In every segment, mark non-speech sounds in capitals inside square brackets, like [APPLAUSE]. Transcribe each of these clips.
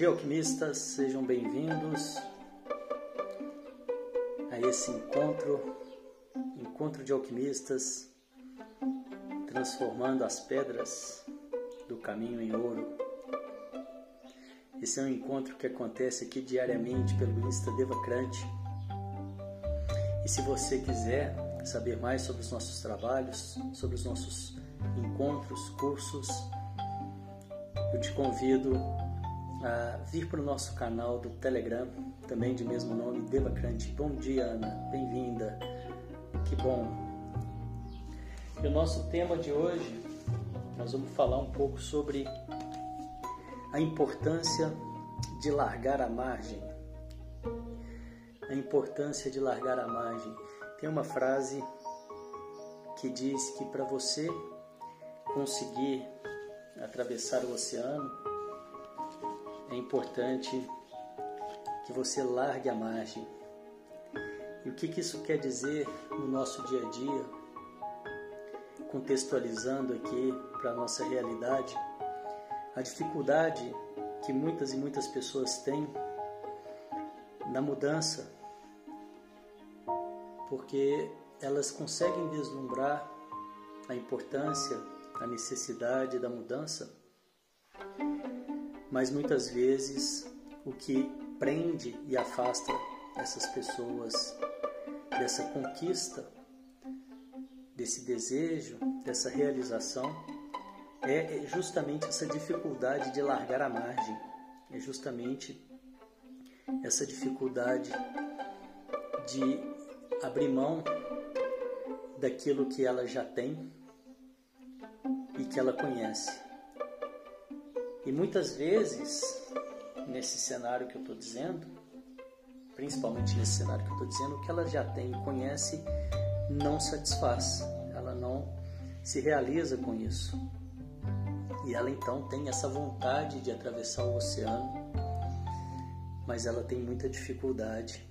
Dia, alquimistas, sejam bem-vindos a esse encontro, encontro de alquimistas, transformando as pedras do caminho em ouro. Esse é um encontro que acontece aqui diariamente pelo Insta Devacrante. E se você quiser saber mais sobre os nossos trabalhos, sobre os nossos encontros, cursos, eu te convido a vir para o nosso canal do Telegram, também de mesmo nome, Devacrante. Bom dia, Ana, bem-vinda, que bom. E o nosso tema de hoje, nós vamos falar um pouco sobre a importância de largar a margem. A importância de largar a margem. Tem uma frase que diz que para você conseguir atravessar o oceano, é importante que você largue a margem. E o que, que isso quer dizer no nosso dia a dia? Contextualizando aqui para a nossa realidade, a dificuldade que muitas e muitas pessoas têm na mudança, porque elas conseguem vislumbrar a importância, a necessidade da mudança, mas muitas vezes o que prende e afasta essas pessoas dessa conquista, desse desejo, dessa realização, é justamente essa dificuldade de largar a margem, é justamente essa dificuldade de abrir mão daquilo que ela já tem e que ela conhece. E muitas vezes, nesse cenário que eu estou dizendo, principalmente nesse cenário que eu estou dizendo, o que ela já tem e conhece não satisfaz, ela não se realiza com isso. E ela então tem essa vontade de atravessar o oceano, mas ela tem muita dificuldade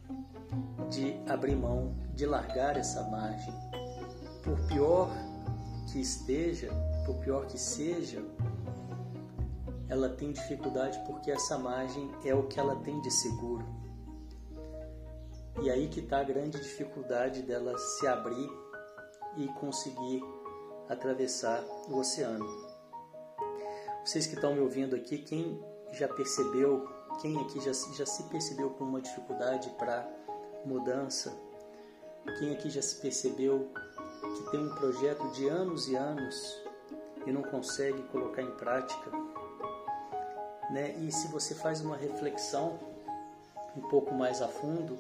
de abrir mão, de largar essa margem. Por pior que esteja, por pior que seja, ela tem dificuldade porque essa margem é o que ela tem de seguro. E aí que está a grande dificuldade dela se abrir e conseguir atravessar o oceano. Vocês que estão me ouvindo aqui, quem já percebeu, quem aqui já, já se percebeu com uma dificuldade para mudança, quem aqui já se percebeu que tem um projeto de anos e anos e não consegue colocar em prática, né? E se você faz uma reflexão um pouco mais a fundo,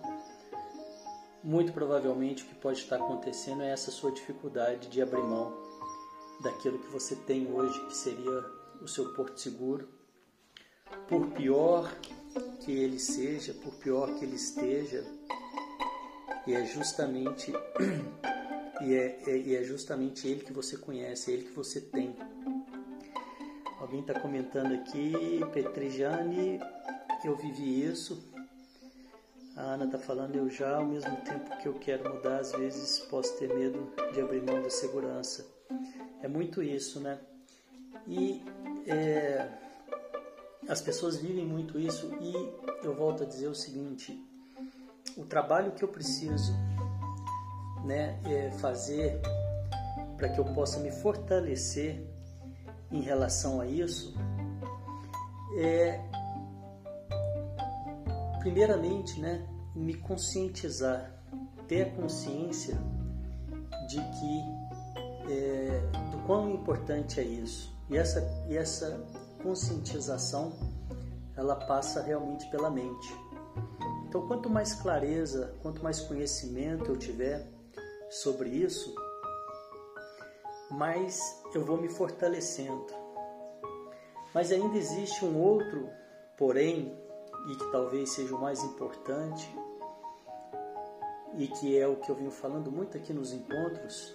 muito provavelmente o que pode estar acontecendo é essa sua dificuldade de abrir mão daquilo que você tem hoje, que seria o seu porto seguro. Por pior que ele seja, por pior que ele esteja, e é justamente [CLEARS THROAT] e é, é, e é justamente ele que você conhece, é ele que você tem. Alguém está comentando aqui, Petrijane, eu vivi isso. A Ana está falando, eu já, ao mesmo tempo que eu quero mudar, às vezes posso ter medo de abrir mão da segurança. É muito isso, né? E é, as pessoas vivem muito isso e eu volto a dizer o seguinte: o trabalho que eu preciso né, é fazer para que eu possa me fortalecer em relação a isso é primeiramente, né, me conscientizar, ter a consciência de que é, do quão importante é isso. E essa, e essa conscientização ela passa realmente pela mente. Então, quanto mais clareza, quanto mais conhecimento eu tiver sobre isso, mais eu vou me fortalecendo. Mas ainda existe um outro, porém, e que talvez seja o mais importante, e que é o que eu venho falando muito aqui nos encontros,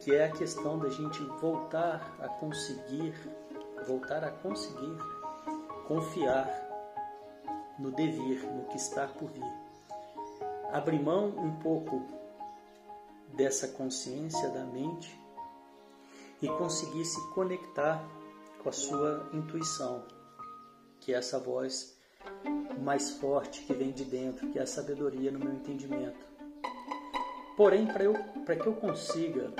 que é a questão da gente voltar a conseguir, voltar a conseguir confiar no devir, no que está por vir. Abrir mão um pouco dessa consciência da mente e conseguir se conectar com a sua intuição. que é essa voz mais forte que vem de dentro, que é a sabedoria no meu entendimento. Porém, para que eu consiga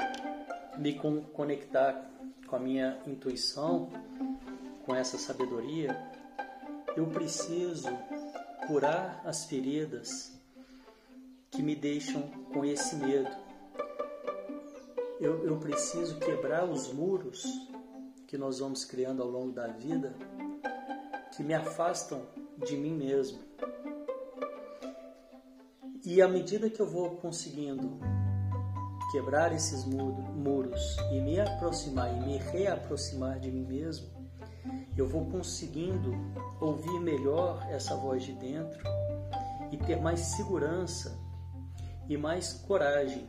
me conectar com a minha intuição, com essa sabedoria, eu preciso curar as feridas que me deixam com esse medo. Eu, eu preciso quebrar os muros que nós vamos criando ao longo da vida que me afastam de mim mesmo. E à medida que eu vou conseguindo quebrar esses muros e me aproximar e me reaproximar de mim mesmo, eu vou conseguindo ouvir melhor essa voz de dentro e ter mais segurança e mais coragem.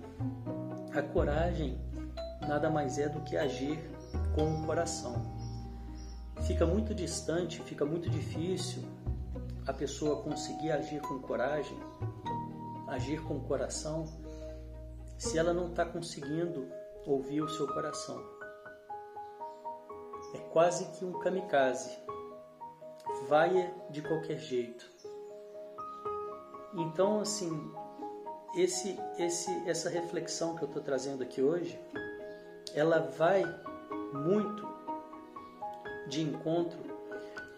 A coragem nada mais é do que agir com o coração. Fica muito distante, fica muito difícil a pessoa conseguir agir com coragem, agir com o coração, se ela não está conseguindo ouvir o seu coração. É quase que um kamikaze. Vai de qualquer jeito. Então, assim, esse, esse, essa reflexão que eu estou trazendo aqui hoje, ela vai muito de encontro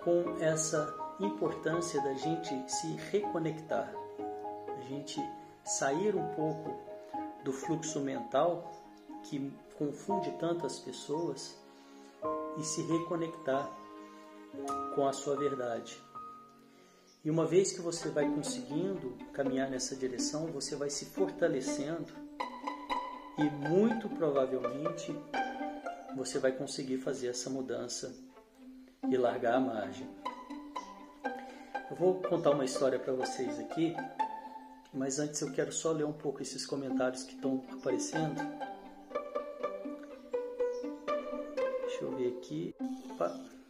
com essa importância da gente se reconectar, a gente sair um pouco do fluxo mental que confunde tantas pessoas e se reconectar com a sua verdade. E uma vez que você vai conseguindo caminhar nessa direção, você vai se fortalecendo e muito provavelmente você vai conseguir fazer essa mudança e largar a margem. Eu vou contar uma história para vocês aqui, mas antes eu quero só ler um pouco esses comentários que estão aparecendo. Deixa eu ver aqui. Opa.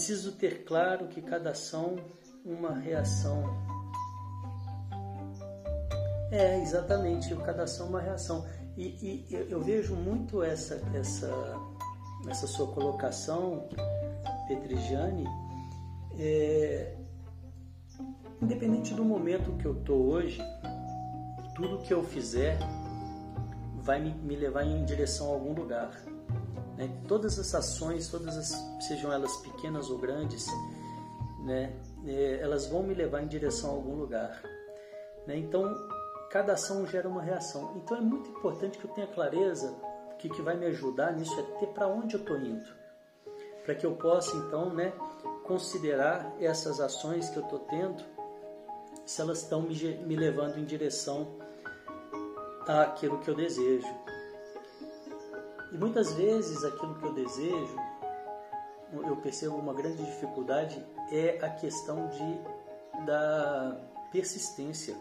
Preciso ter claro que cada ação uma reação. É, exatamente, cada ação uma reação. E, e eu vejo muito essa, essa, essa sua colocação, Petrigiane, é, independente do momento que eu estou hoje, tudo que eu fizer vai me, me levar em direção a algum lugar. Né? Todas as ações, todas as, sejam elas pequenas ou grandes, né? É, elas vão me levar em direção a algum lugar. Né? Então, cada ação gera uma reação. Então, é muito importante que eu tenha clareza que que vai me ajudar nisso é ter para onde eu estou indo, para que eu possa então, né, considerar essas ações que eu estou tendo, se elas estão me, me levando em direção àquilo que eu desejo. E muitas vezes aquilo que eu desejo, eu percebo uma grande dificuldade é a questão de, da persistência.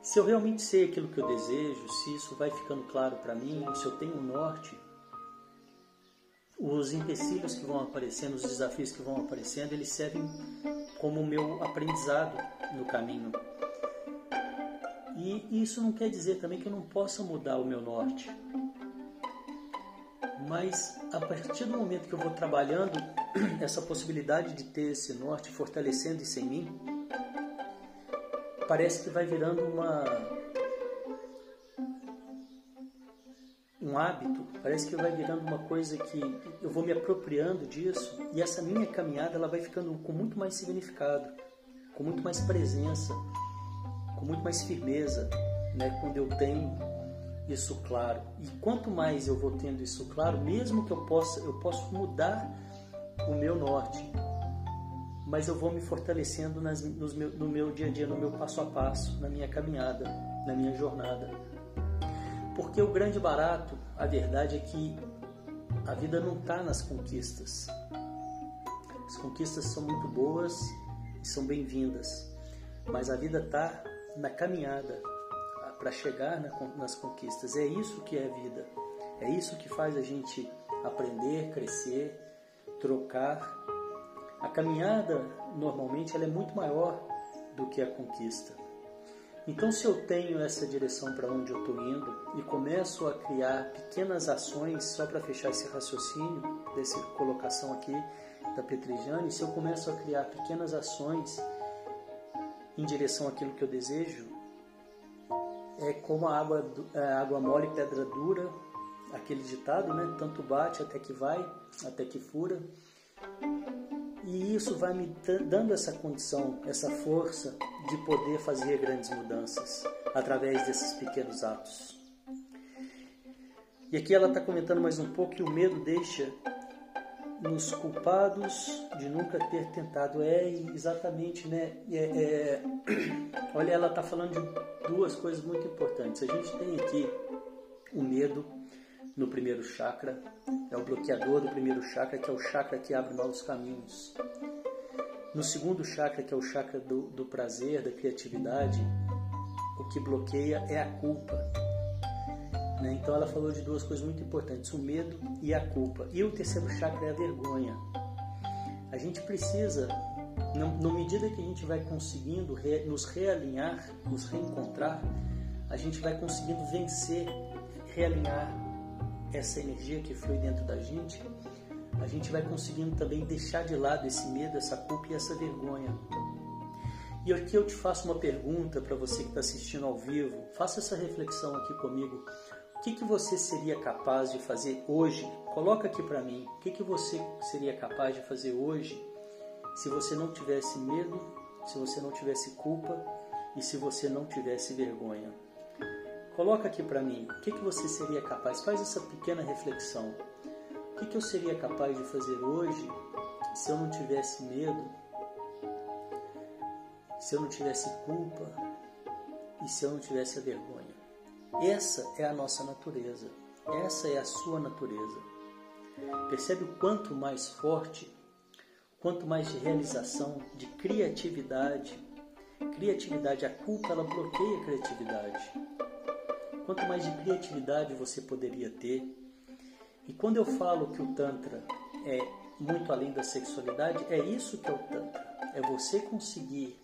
Se eu realmente sei aquilo que eu desejo, se isso vai ficando claro para mim, se eu tenho um norte, os empecilhos que vão aparecendo, os desafios que vão aparecendo, eles servem como meu aprendizado no caminho. E isso não quer dizer também que eu não possa mudar o meu norte. Mas a partir do momento que eu vou trabalhando [CLEARS THROAT] essa possibilidade de ter esse norte fortalecendo isso em mim, parece que vai virando uma um hábito, parece que vai virando uma coisa que eu vou me apropriando disso e essa minha caminhada ela vai ficando com muito mais significado, com muito mais presença, com muito mais firmeza, né, quando eu tenho isso claro. E quanto mais eu vou tendo isso claro, mesmo que eu possa, eu posso mudar o meu norte, mas eu vou me fortalecendo nas, meu, no meu dia a dia, no meu passo a passo, na minha caminhada, na minha jornada. Porque o grande barato, a verdade é que a vida não está nas conquistas. As conquistas são muito boas e são bem-vindas, mas a vida está na caminhada, para chegar nas conquistas. É isso que é vida. É isso que faz a gente aprender, crescer, trocar. A caminhada normalmente ela é muito maior do que a conquista. Então, se eu tenho essa direção para onde eu estou indo e começo a criar pequenas ações, só para fechar esse raciocínio, dessa colocação aqui da Petrijane, se eu começo a criar pequenas ações em direção àquilo que eu desejo, é como a água, a água mole, pedra dura, aquele ditado, né? Tanto bate até que vai, até que fura. E isso vai me dando essa condição, essa força de poder fazer grandes mudanças através desses pequenos atos. E aqui ela está comentando mais um pouco que o medo deixa nos culpados de nunca ter tentado. É exatamente, né? É, é... [CLEARS THROAT] Olha, ela está falando de duas coisas muito importantes. A gente tem aqui o medo no primeiro chakra, é o bloqueador do primeiro chakra, que é o chakra que abre novos caminhos. No segundo chakra, que é o chakra do, do prazer, da criatividade, o que bloqueia é a culpa. Né? Então ela falou de duas coisas muito importantes: o medo e a culpa. E o terceiro chakra é a vergonha. A gente precisa, na medida que a gente vai conseguindo re, nos realinhar, nos reencontrar, a gente vai conseguindo vencer, realinhar essa energia que flui dentro da gente, a gente vai conseguindo também deixar de lado esse medo, essa culpa e essa vergonha. E aqui eu te faço uma pergunta para você que está assistindo ao vivo. Faça essa reflexão aqui comigo. O que, que você seria capaz de fazer hoje? Coloca aqui para mim. O que, que você seria capaz de fazer hoje se você não tivesse medo, se você não tivesse culpa e se você não tivesse vergonha? Coloca aqui para mim, o que, que você seria capaz? Faz essa pequena reflexão. O que, que eu seria capaz de fazer hoje se eu não tivesse medo, se eu não tivesse culpa e se eu não tivesse a vergonha? Essa é a nossa natureza. Essa é a sua natureza. Percebe o quanto mais forte, quanto mais de realização, de criatividade. Criatividade, a culpa ela bloqueia a criatividade quanto mais de criatividade você poderia ter. E quando eu falo que o Tantra é muito além da sexualidade, é isso que é o Tantra. É você conseguir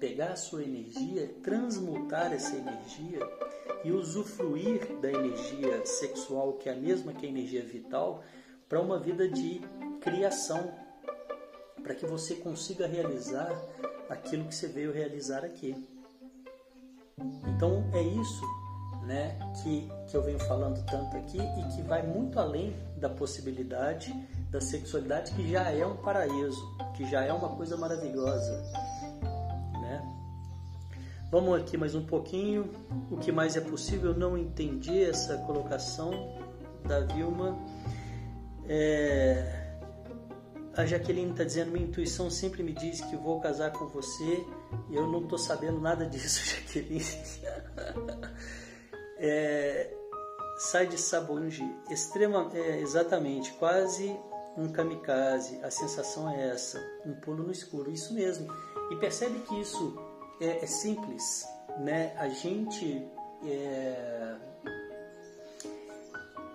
pegar a sua energia, transmutar essa energia e usufruir da energia sexual, que é a mesma que a energia vital, para uma vida de criação, para que você consiga realizar aquilo que você veio realizar aqui. Então é isso né, que, que eu venho falando tanto aqui e que vai muito além da possibilidade da sexualidade, que já é um paraíso, que já é uma coisa maravilhosa. Vamos aqui mais um pouquinho. O que mais é possível? Eu não entendi essa colocação da Vilma. É... A Jaqueline está dizendo: minha intuição sempre me diz que vou casar com você e eu não estou sabendo nada disso, [LAUGHS] Jaqueline. é, sai de Sabunji, extrema, é, exatamente, quase um kamikaze. A sensação é essa, um pulo no escuro, isso mesmo. E percebe que isso é, é simples, né? A gente, é...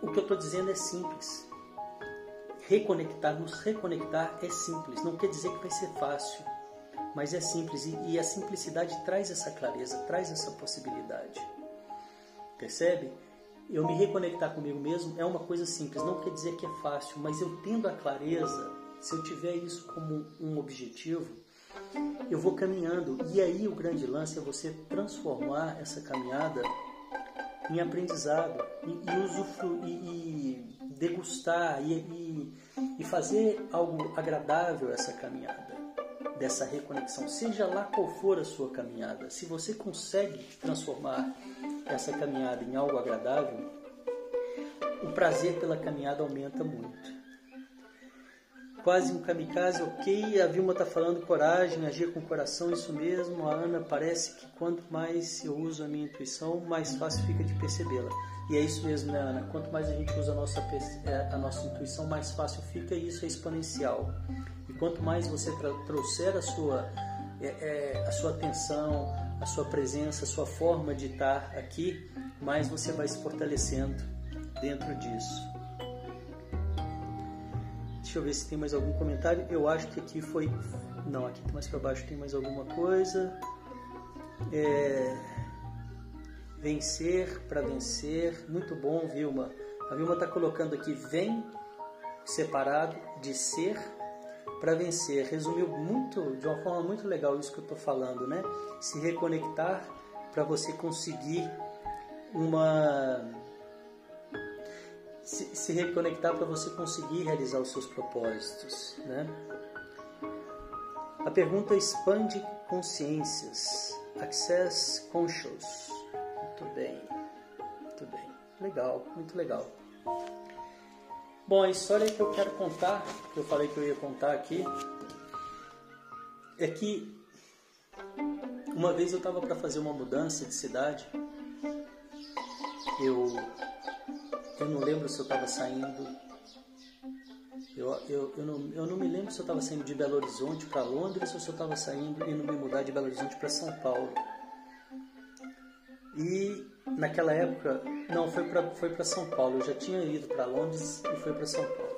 o que eu estou dizendo é simples. Reconectar, nos reconectar é simples. Não quer dizer que vai ser fácil, mas é simples e, e a simplicidade traz essa clareza, traz essa possibilidade. Percebe? Eu me reconectar comigo mesmo é uma coisa simples, não quer dizer que é fácil, mas eu tendo a clareza, se eu tiver isso como um objetivo, eu vou caminhando. E aí o grande lance é você transformar essa caminhada em aprendizado e, e, e, e degustar e, e fazer algo agradável essa caminhada dessa reconexão, seja lá qual for a sua caminhada, se você consegue transformar essa caminhada em algo agradável, o prazer pela caminhada aumenta muito. Quase um kamikaze, ok. A Vilma está falando coragem, agir com coração, isso mesmo. A Ana parece que quanto mais eu uso a minha intuição, mais fácil fica de percebê-la. E é isso mesmo, né, Ana? Quanto mais a gente usa a nossa, é, a nossa intuição, mais fácil fica e isso é exponencial. E quanto mais você trouxer a sua, é, é, a sua atenção, a sua presença, a sua forma de estar aqui, mais você vai se fortalecendo dentro disso. Deixa eu ver se tem mais algum comentário. Eu acho que aqui foi. Não, aqui mais para baixo tem mais alguma coisa. É... vencer para vencer. Muito bom, Vilma. A Vilma está colocando aqui: vem separado de ser para vencer. Resumiu muito, de uma forma muito legal isso que eu estou falando, né? Se reconectar para você conseguir uma se, se reconectar para você conseguir realizar os seus propósitos, né? A pergunta expande consciências. Access Conscious. Muito bem. Muito bem. Legal, muito legal. Bom, a história que eu quero contar, que eu falei que eu ia contar aqui, é que uma vez eu estava para fazer uma mudança de cidade. Eu eu não lembro se eu estava saindo. Eu, eu, eu, não, eu não me lembro se eu estava saindo de Belo Horizonte para Londres ou se eu estava saindo indo me mudar de Belo Horizonte para São Paulo. E naquela época, não, foi para foi São Paulo. Eu já tinha ido para Londres e foi para São Paulo.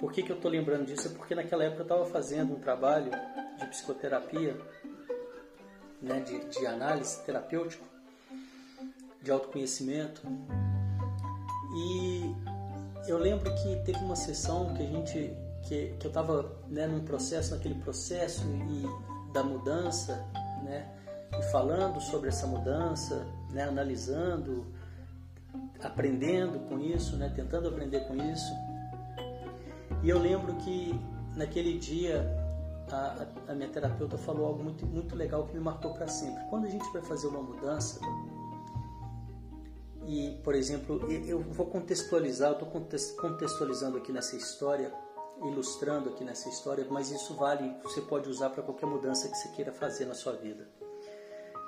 Por que, que eu estou lembrando disso? É porque naquela época eu estava fazendo um trabalho de psicoterapia, né, de, de análise terapêutico, de autoconhecimento. E eu lembro que teve uma sessão que a gente que, que eu estava né, num processo, naquele processo e da mudança, né, e falando sobre essa mudança, né, analisando, aprendendo com isso, né, tentando aprender com isso. E eu lembro que naquele dia a, a minha terapeuta falou algo muito, muito legal que me marcou para sempre. Quando a gente vai fazer uma mudança, e, por exemplo, eu vou contextualizar, eu estou contextualizando aqui nessa história, ilustrando aqui nessa história, mas isso vale, você pode usar para qualquer mudança que você queira fazer na sua vida.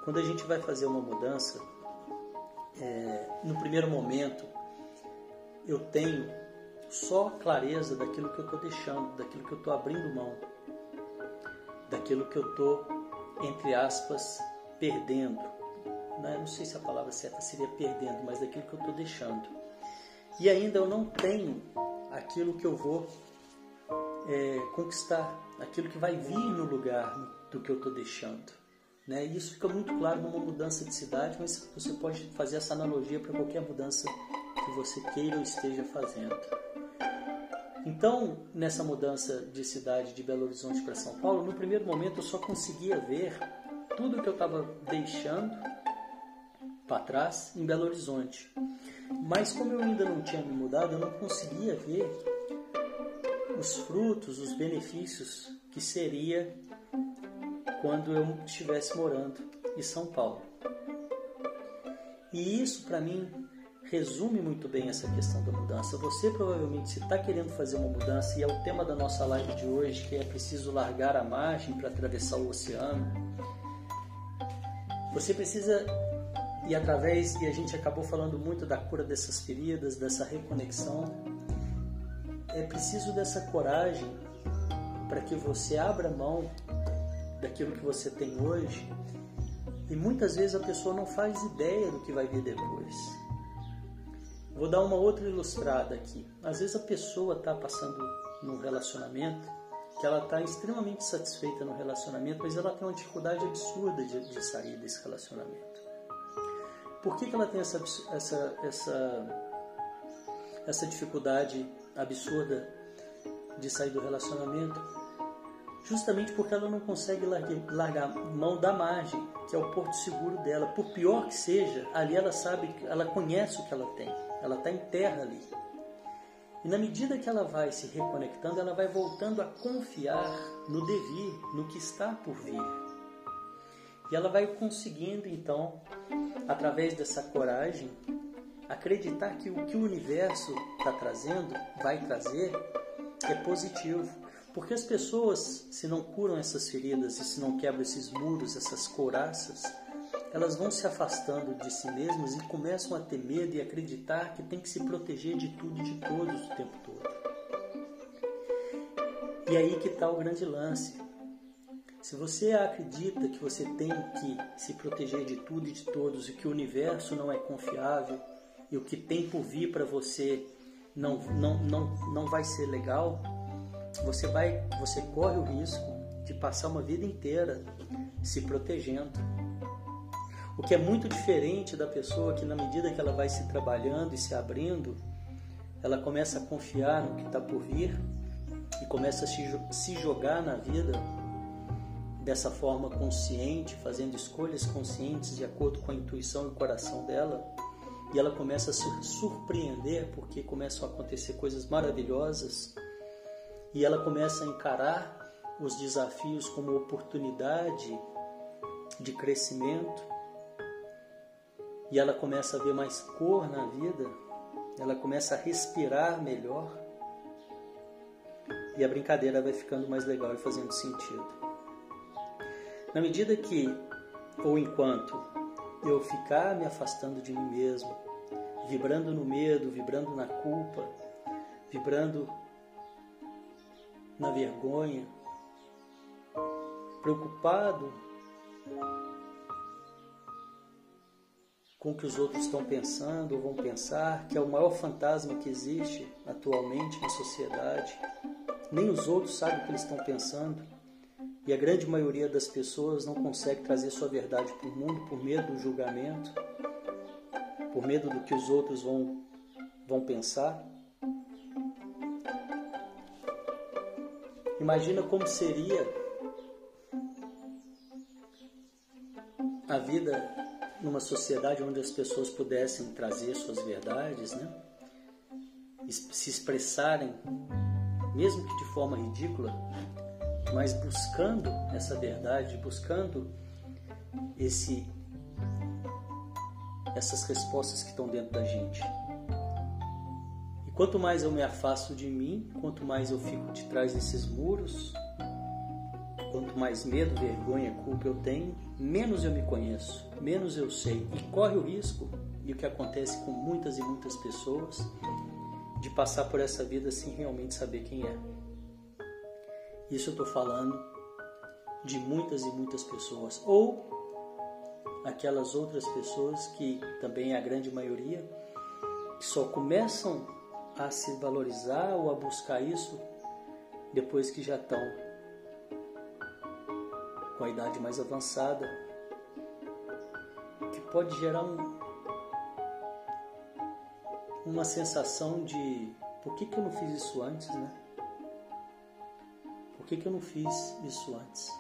Quando a gente vai fazer uma mudança, é, no primeiro momento, eu tenho só clareza daquilo que eu estou deixando, daquilo que eu estou abrindo mão, daquilo que eu estou, entre aspas, perdendo né? não sei se a palavra certa seria perdendo, mas daquilo que eu estou deixando. E ainda eu não tenho aquilo que eu vou é, conquistar, aquilo que vai vir no lugar do que eu estou deixando. Né? E isso fica muito claro numa mudança de cidade, mas você pode fazer essa analogia para qualquer mudança que você queira ou esteja fazendo. Então, nessa mudança de cidade de Belo Horizonte para São Paulo, no primeiro momento eu só conseguia ver tudo que eu estava deixando para trás em Belo Horizonte. Mas como eu ainda não tinha me mudado, eu não conseguia ver os frutos, os benefícios que seria quando eu estivesse morando em São Paulo. E isso para mim resume muito bem essa questão da mudança. Você provavelmente se está querendo fazer uma mudança e é o tema da nossa live de hoje, que é preciso largar a margem para atravessar o oceano. Você precisa e através, e a gente acabou falando muito da cura dessas feridas, dessa reconexão, é preciso dessa coragem para que você abra mão daquilo que você tem hoje. E muitas vezes a pessoa não faz ideia do que vai vir depois. Vou dar uma outra ilustrada aqui. Às vezes a pessoa está passando num relacionamento que ela está extremamente satisfeita no relacionamento, mas ela tem uma dificuldade absurda de, de sair desse relacionamento. Por que, que ela tem essa, essa, essa, essa dificuldade absurda de sair do relacionamento? Justamente porque ela não consegue largar, largar mão da margem, que é o porto seguro dela. Por pior que seja, ali ela sabe, ela conhece o que ela tem. Ela está em terra ali. E na medida que ela vai se reconectando, ela vai voltando a confiar no devir, no que está por vir. E ela vai conseguindo então, através dessa coragem, acreditar que o que o universo está trazendo, vai trazer, é positivo. Porque as pessoas, se não curam essas feridas e se não quebram esses muros, essas couraças, elas vão se afastando de si mesmas e começam a ter medo e acreditar que tem que se proteger de tudo e de todos o tempo todo. E aí que está o grande lance. Se você acredita que você tem que se proteger de tudo e de todos e que o universo não é confiável e o que tem por vir para você não, não, não, não vai ser legal, você vai, você corre o risco de passar uma vida inteira se protegendo. O que é muito diferente da pessoa que, na medida que ela vai se trabalhando e se abrindo, ela começa a confiar no que está por vir e começa a se jogar na vida dessa forma consciente, fazendo escolhas conscientes de acordo com a intuição e o coração dela. E ela começa a se surpreender porque começam a acontecer coisas maravilhosas e ela começa a encarar os desafios como oportunidade de crescimento e ela começa a ver mais cor na vida, ela começa a respirar melhor e a brincadeira vai ficando mais legal e fazendo sentido. Na medida que, ou enquanto, eu ficar me afastando de mim mesmo, vibrando no medo, vibrando na culpa, vibrando na vergonha, preocupado com o que os outros estão pensando ou vão pensar, que é o maior fantasma que existe atualmente na sociedade. Nem os outros sabem o que eles estão pensando. E a grande maioria das pessoas não consegue trazer sua verdade para o mundo por medo do julgamento, por medo do que os outros vão, vão pensar. Imagina como seria a vida numa sociedade onde as pessoas pudessem trazer suas verdades, né? se expressarem, mesmo que de forma ridícula, mas buscando essa verdade, buscando esse essas respostas que estão dentro da gente. Quanto mais eu me afasto de mim, quanto mais eu fico de trás desses muros, quanto mais medo, vergonha, culpa eu tenho, menos eu me conheço, menos eu sei. E corre o risco, e o que acontece com muitas e muitas pessoas, de passar por essa vida sem realmente saber quem é. Isso eu estou falando de muitas e muitas pessoas. Ou aquelas outras pessoas que também é a grande maioria, que só começam a se valorizar ou a buscar isso depois que já estão com a idade mais avançada, que pode gerar um, uma sensação de por que, que eu não fiz isso antes, né? Que, que eu não fiz isso antes?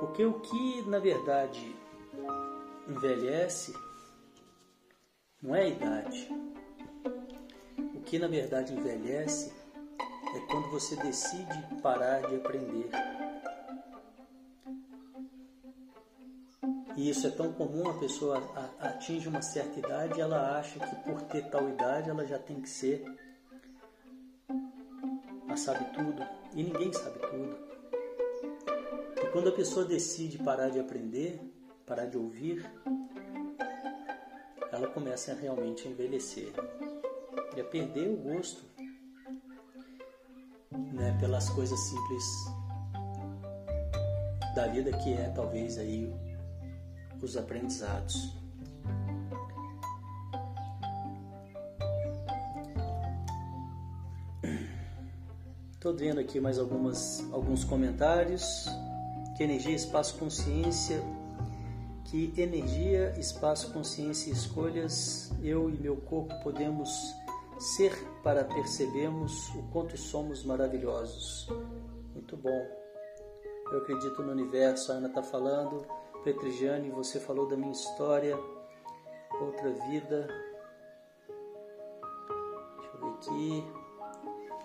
Porque o que na verdade envelhece não é a idade, que na verdade envelhece é quando você decide parar de aprender. E isso é tão comum, a pessoa atinge uma certa idade e ela acha que por ter tal idade ela já tem que ser a sabe tudo. E ninguém sabe tudo. E quando a pessoa decide parar de aprender, parar de ouvir, ela começa realmente a envelhecer a perder o gosto né, pelas coisas simples da vida que é talvez aí os aprendizados. Estou vendo aqui mais algumas, alguns comentários. Que energia, espaço, consciência. Que energia, espaço, consciência e escolhas eu e meu corpo podemos ser para percebermos o quanto somos maravilhosos. Muito bom. Eu acredito no universo, a Ana está falando. Petrigiane, você falou da minha história, outra vida. Deixa eu ver aqui.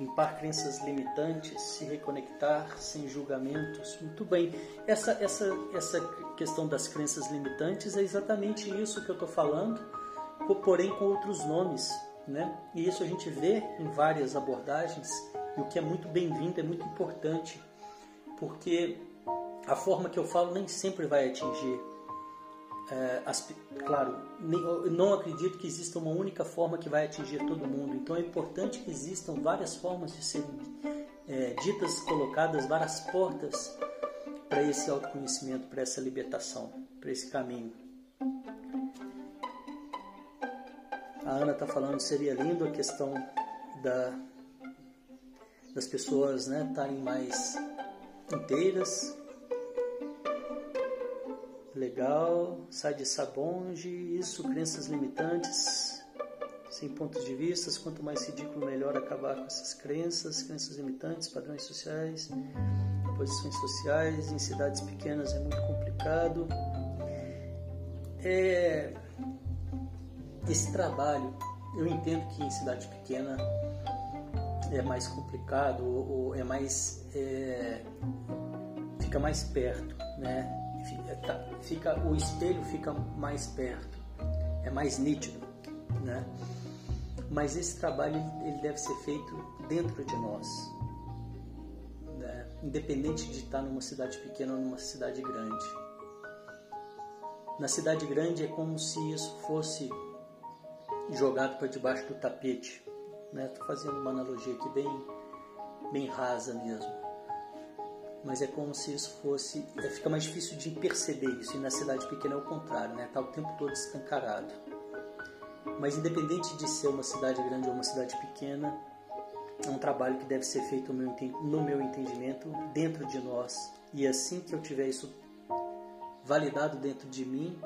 Limpar crenças limitantes, se reconectar sem julgamentos. Muito bem. Essa, essa, essa questão das crenças limitantes é exatamente isso que eu estou falando, porém com outros nomes né? E isso a gente vê em várias abordagens, e o que é muito bem-vindo, é muito importante, porque a forma que eu falo nem sempre vai atingir. É, as, claro, não acredito que exista uma única forma que vai atingir todo mundo, então é importante que existam várias formas de serem é, ditas, colocadas, várias portas para esse autoconhecimento, para essa libertação, para esse caminho. A Ana está falando seria lindo a questão da, das pessoas estarem né, mais inteiras. Legal. Sai de Sabonge. Isso, crenças limitantes. Sem pontos de vista, quanto mais ridículo, melhor acabar com essas crenças, crenças limitantes, padrões sociais, posições sociais. Em cidades pequenas é muito complicado. É, esse trabalho, eu entendo que em cidade pequena é mais complicado ou, é mais é, fica mais perto, né? Tá, fica, o espelho fica mais perto, é mais nítido, né? Mas esse trabalho ele deve ser feito dentro de nós, né? independente de estar numa cidade pequena ou numa cidade grande. Na cidade grande é como se isso fosse jogado para debaixo do tapete. Estou né? fazendo uma analogia aqui bem, bem rasa mesmo. Mas é como se isso fosse. É, fica mais difícil de perceber isso. E na cidade pequena é o contrário, né? Está o tempo todo escancarado. Mas independente de ser uma cidade grande ou uma cidade pequena, é um trabalho que deve ser feito no meu entendimento dentro de nós. E assim que eu tiver isso validado dentro de mim,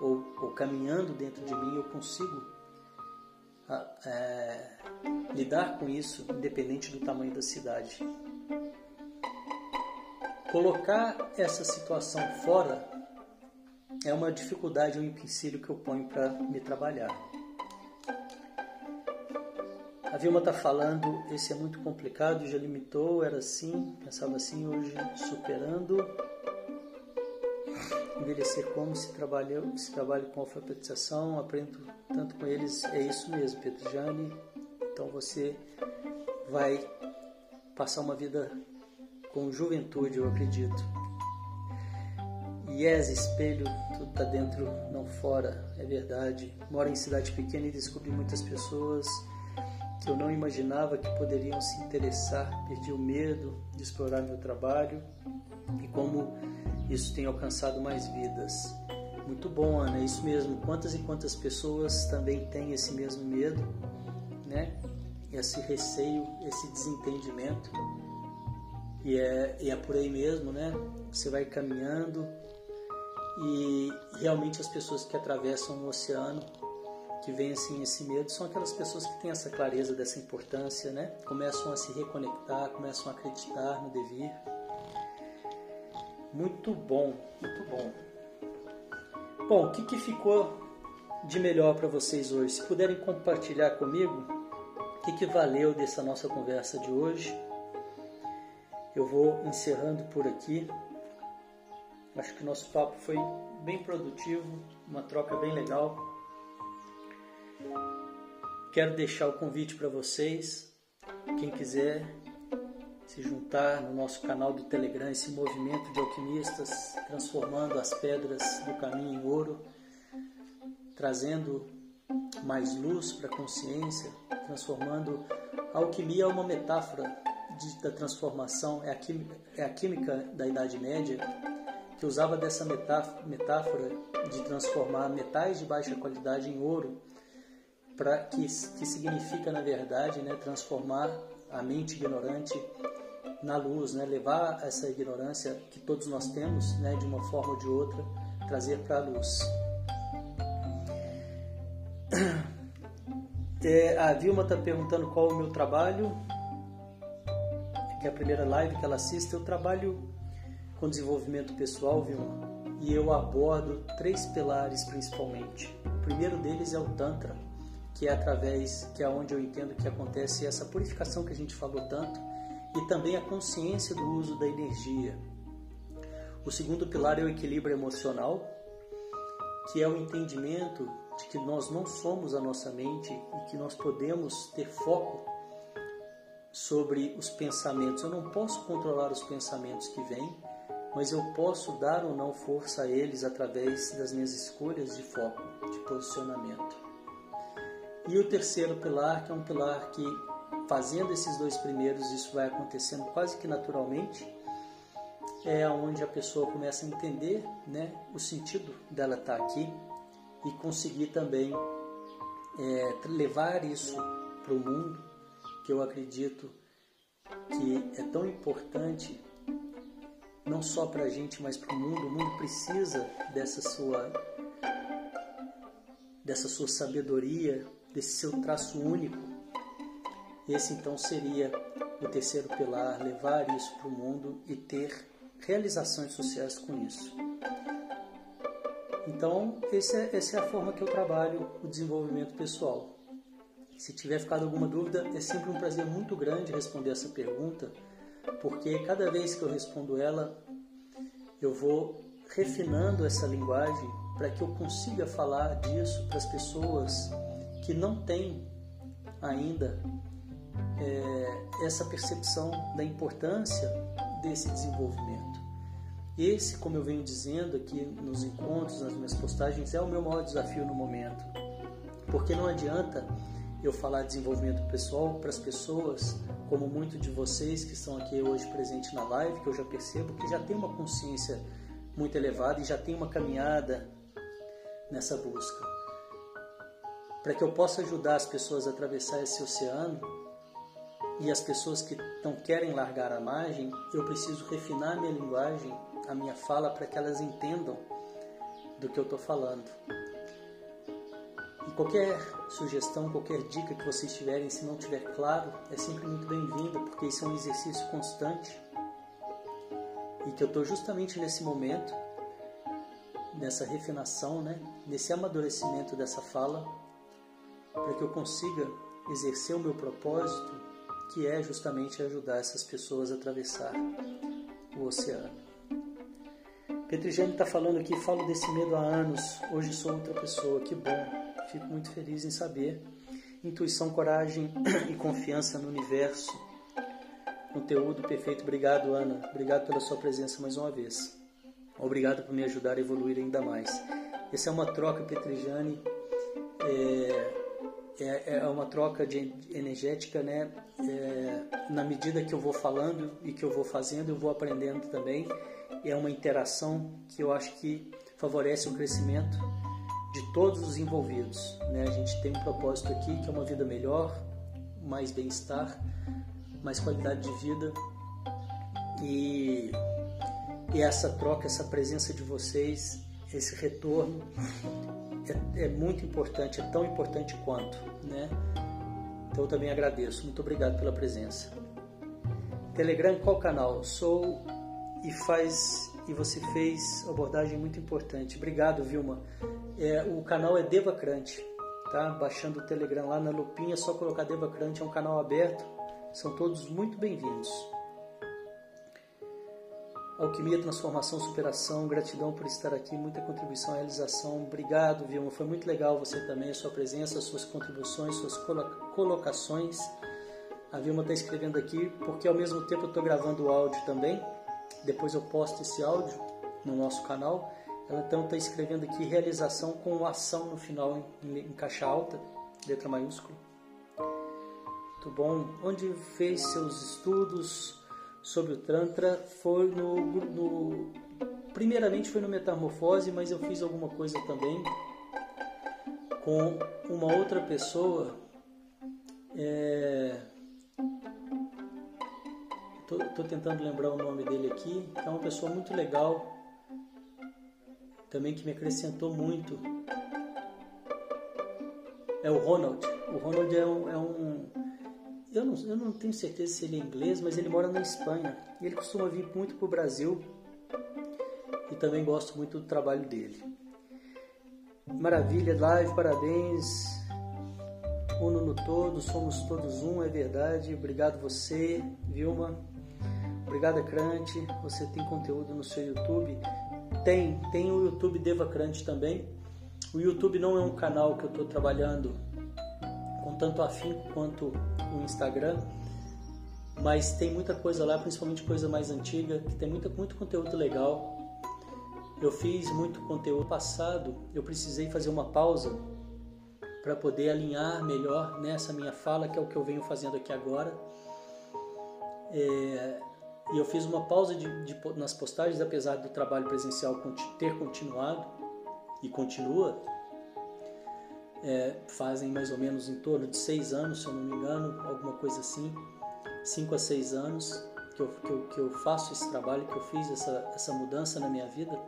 ou, ou caminhando dentro de mim, eu consigo é, lidar com isso, independente do tamanho da cidade. Colocar essa situação fora é uma dificuldade, um empecilho que eu ponho para me trabalhar. A Vilma está falando, esse é muito complicado, já limitou, era assim, pensava assim, hoje superando envelhecer como se trabalha, se trabalha com alfabetização, aprendo tanto com eles, é isso mesmo, Jane. Então você vai passar uma vida com juventude, eu acredito. Yes, espelho, tudo está dentro, não fora, é verdade. Moro em cidade pequena e descobri muitas pessoas que eu não imaginava que poderiam se interessar. Perdi o medo de explorar meu trabalho e como isso tem alcançado mais vidas. Muito bom, Ana, é isso mesmo. Quantas e quantas pessoas também têm esse mesmo medo, né? Esse receio, esse desentendimento. E é, e é por aí mesmo, né? Você vai caminhando e realmente as pessoas que atravessam o oceano, que vencem esse medo, são aquelas pessoas que têm essa clareza dessa importância, né? Começam a se reconectar, começam a acreditar no devir muito bom, muito bom. Bom, o que, que ficou de melhor para vocês hoje? Se puderem compartilhar comigo, o que, que valeu dessa nossa conversa de hoje? Eu vou encerrando por aqui. Acho que o nosso papo foi bem produtivo, uma troca bem legal. Quero deixar o convite para vocês. Quem quiser se juntar no nosso canal do Telegram, esse movimento de alquimistas transformando as pedras do caminho em ouro, trazendo mais luz para a consciência, transformando. A alquimia é uma metáfora de, da transformação, é a, química, é a química da Idade Média que usava dessa metáfora de transformar metais de baixa qualidade em ouro, para que, que significa na verdade né, transformar a mente ignorante na luz, né? levar essa ignorância que todos nós temos, né? de uma forma ou de outra, trazer para a luz. [CLEARS THROAT] É, a Vilma está perguntando qual é o meu trabalho, que é a primeira live que ela assiste. Eu trabalho com desenvolvimento pessoal, Vilma, e eu abordo três pilares principalmente. O primeiro deles é o Tantra, que é através, que é onde eu entendo que acontece essa purificação que a gente falou tanto, e também a consciência do uso da energia. O segundo pilar é o equilíbrio emocional, que é o entendimento de que nós não somos a nossa mente e que nós podemos ter foco sobre os pensamentos. Eu não posso controlar os pensamentos que vêm, mas eu posso dar ou não força a eles através das minhas escolhas de foco, de posicionamento. E o terceiro pilar, que é um pilar que fazendo esses dois primeiros, isso vai acontecendo quase que naturalmente. É onde a pessoa começa a entender né, o sentido dela estar aqui e conseguir também é, levar isso para o mundo, que eu acredito que é tão importante não só para a gente, mas para o mundo. O mundo precisa dessa sua, dessa sua sabedoria, desse seu traço único. Esse então seria o terceiro pilar, levar isso para o mundo e ter realizações sociais com isso. Então, é, essa é a forma que eu trabalho o desenvolvimento pessoal. Se tiver ficado alguma dúvida, é sempre um prazer muito grande responder essa pergunta, porque cada vez que eu respondo ela, eu vou refinando essa linguagem para que eu consiga falar disso para as pessoas que não têm ainda é, essa percepção da importância desse desenvolvimento. Esse, como eu venho dizendo aqui nos encontros, nas minhas postagens, é o meu maior desafio no momento. Porque não adianta eu falar de desenvolvimento pessoal para as pessoas, como muitos de vocês que estão aqui hoje presentes na live, que eu já percebo que já tem uma consciência muito elevada e já tem uma caminhada nessa busca. Para que eu possa ajudar as pessoas a atravessar esse oceano e as pessoas que não querem largar a margem, eu preciso refinar minha linguagem, a minha fala, para que elas entendam do que eu estou falando. E qualquer sugestão, qualquer dica que vocês tiverem, se não tiver claro, é sempre muito bem-vinda, porque isso é um exercício constante e que eu estou justamente nesse momento, nessa refinação, né, nesse amadurecimento dessa fala, para que eu consiga exercer o meu propósito, que é justamente ajudar essas pessoas a atravessar o oceano. Petrigene está falando aqui, falo desse medo há anos, hoje sou outra pessoa, que bom. Fico muito feliz em saber. Intuição, coragem [CLEARS THROAT] e confiança no universo. Conteúdo perfeito. Obrigado, Ana. Obrigado pela sua presença mais uma vez. Obrigado por me ajudar a evoluir ainda mais. Essa é uma troca, Petrijane. É, é, é uma troca de energética, né? É, na medida que eu vou falando e que eu vou fazendo, eu vou aprendendo também. É uma interação que eu acho que favorece o crescimento de todos os envolvidos. Né? A gente tem um propósito aqui que é uma vida melhor, mais bem-estar, mais qualidade de vida e, e, essa troca, essa presença de vocês, esse retorno é, é muito importante, é tão importante quanto, né? Então eu também agradeço. Muito obrigado pela presença. Telegram, qual canal? Sou e faz e você fez abordagem muito importante. Obrigado, Vilma. É, o canal é Devacrante, tá? Baixando o Telegram lá na lupinha, é só colocar Devacrante, é um canal aberto. São todos muito bem-vindos. Alquimia, transformação, superação, gratidão por estar aqui, muita contribuição à realização. Obrigado, Vilma. Foi muito legal você também, a sua presença, as suas contribuições, suas colocações. A Vilma está escrevendo aqui, porque ao mesmo tempo eu estou gravando o áudio também depois eu posto esse áudio no nosso canal. Ela então está escrevendo aqui realização com ação no final em, em caixa alta, letra maiúscula. Muito bom. Onde fez seus estudos sobre o Tantra? Foi no, no primeiramente foi no Metamorfose, mas eu fiz alguma coisa também com uma outra pessoa. É, Estou tentando lembrar o nome dele aqui. É uma pessoa muito legal, também que me acrescentou muito. É o Ronald. O Ronald é um. É um eu, não, eu não tenho certeza se ele é inglês, mas ele mora na Espanha. E ele costuma vir muito para o Brasil. E também gosto muito do trabalho dele. Maravilha, live, parabéns. Uno no todo, somos todos um, é verdade. Obrigado você, Vilma. Obrigado, Crante. Você tem conteúdo no seu YouTube? Tem, tem o YouTube Deva Crante também. O YouTube não é um canal que eu estou trabalhando com tanto afinco quanto o Instagram, mas tem muita coisa lá, principalmente coisa mais antiga, que tem muita, muito conteúdo legal. Eu fiz muito conteúdo passado, eu precisei fazer uma pausa para poder alinhar melhor nessa minha fala, que é o que eu venho fazendo aqui agora. É, e eu fiz uma pausa de, de, nas postagens, apesar do trabalho presencial ter continuado e continua. É, fazem mais ou menos em torno de seis anos, se eu não me engano, alguma coisa assim, cinco a seis anos. que eu, que eu, que eu faço esse trabalho, que eu fiz essa, essa mudança na minha vida.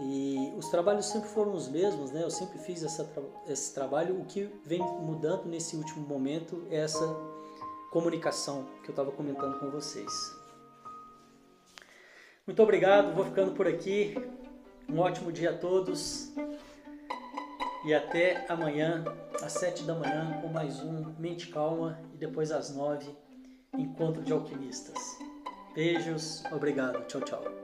E os trabalhos sempre foram os mesmos, né? Eu sempre fiz essa, esse trabalho. O que vem mudando nesse último momento é essa comunicação que eu estava comentando com vocês. Muito obrigado, vou ficando por aqui. Um ótimo dia a todos. E até amanhã, às sete da manhã, com mais um Mente Calma e depois às nove, Encontro de Alquimistas. Beijos, obrigado, tchau, tchau.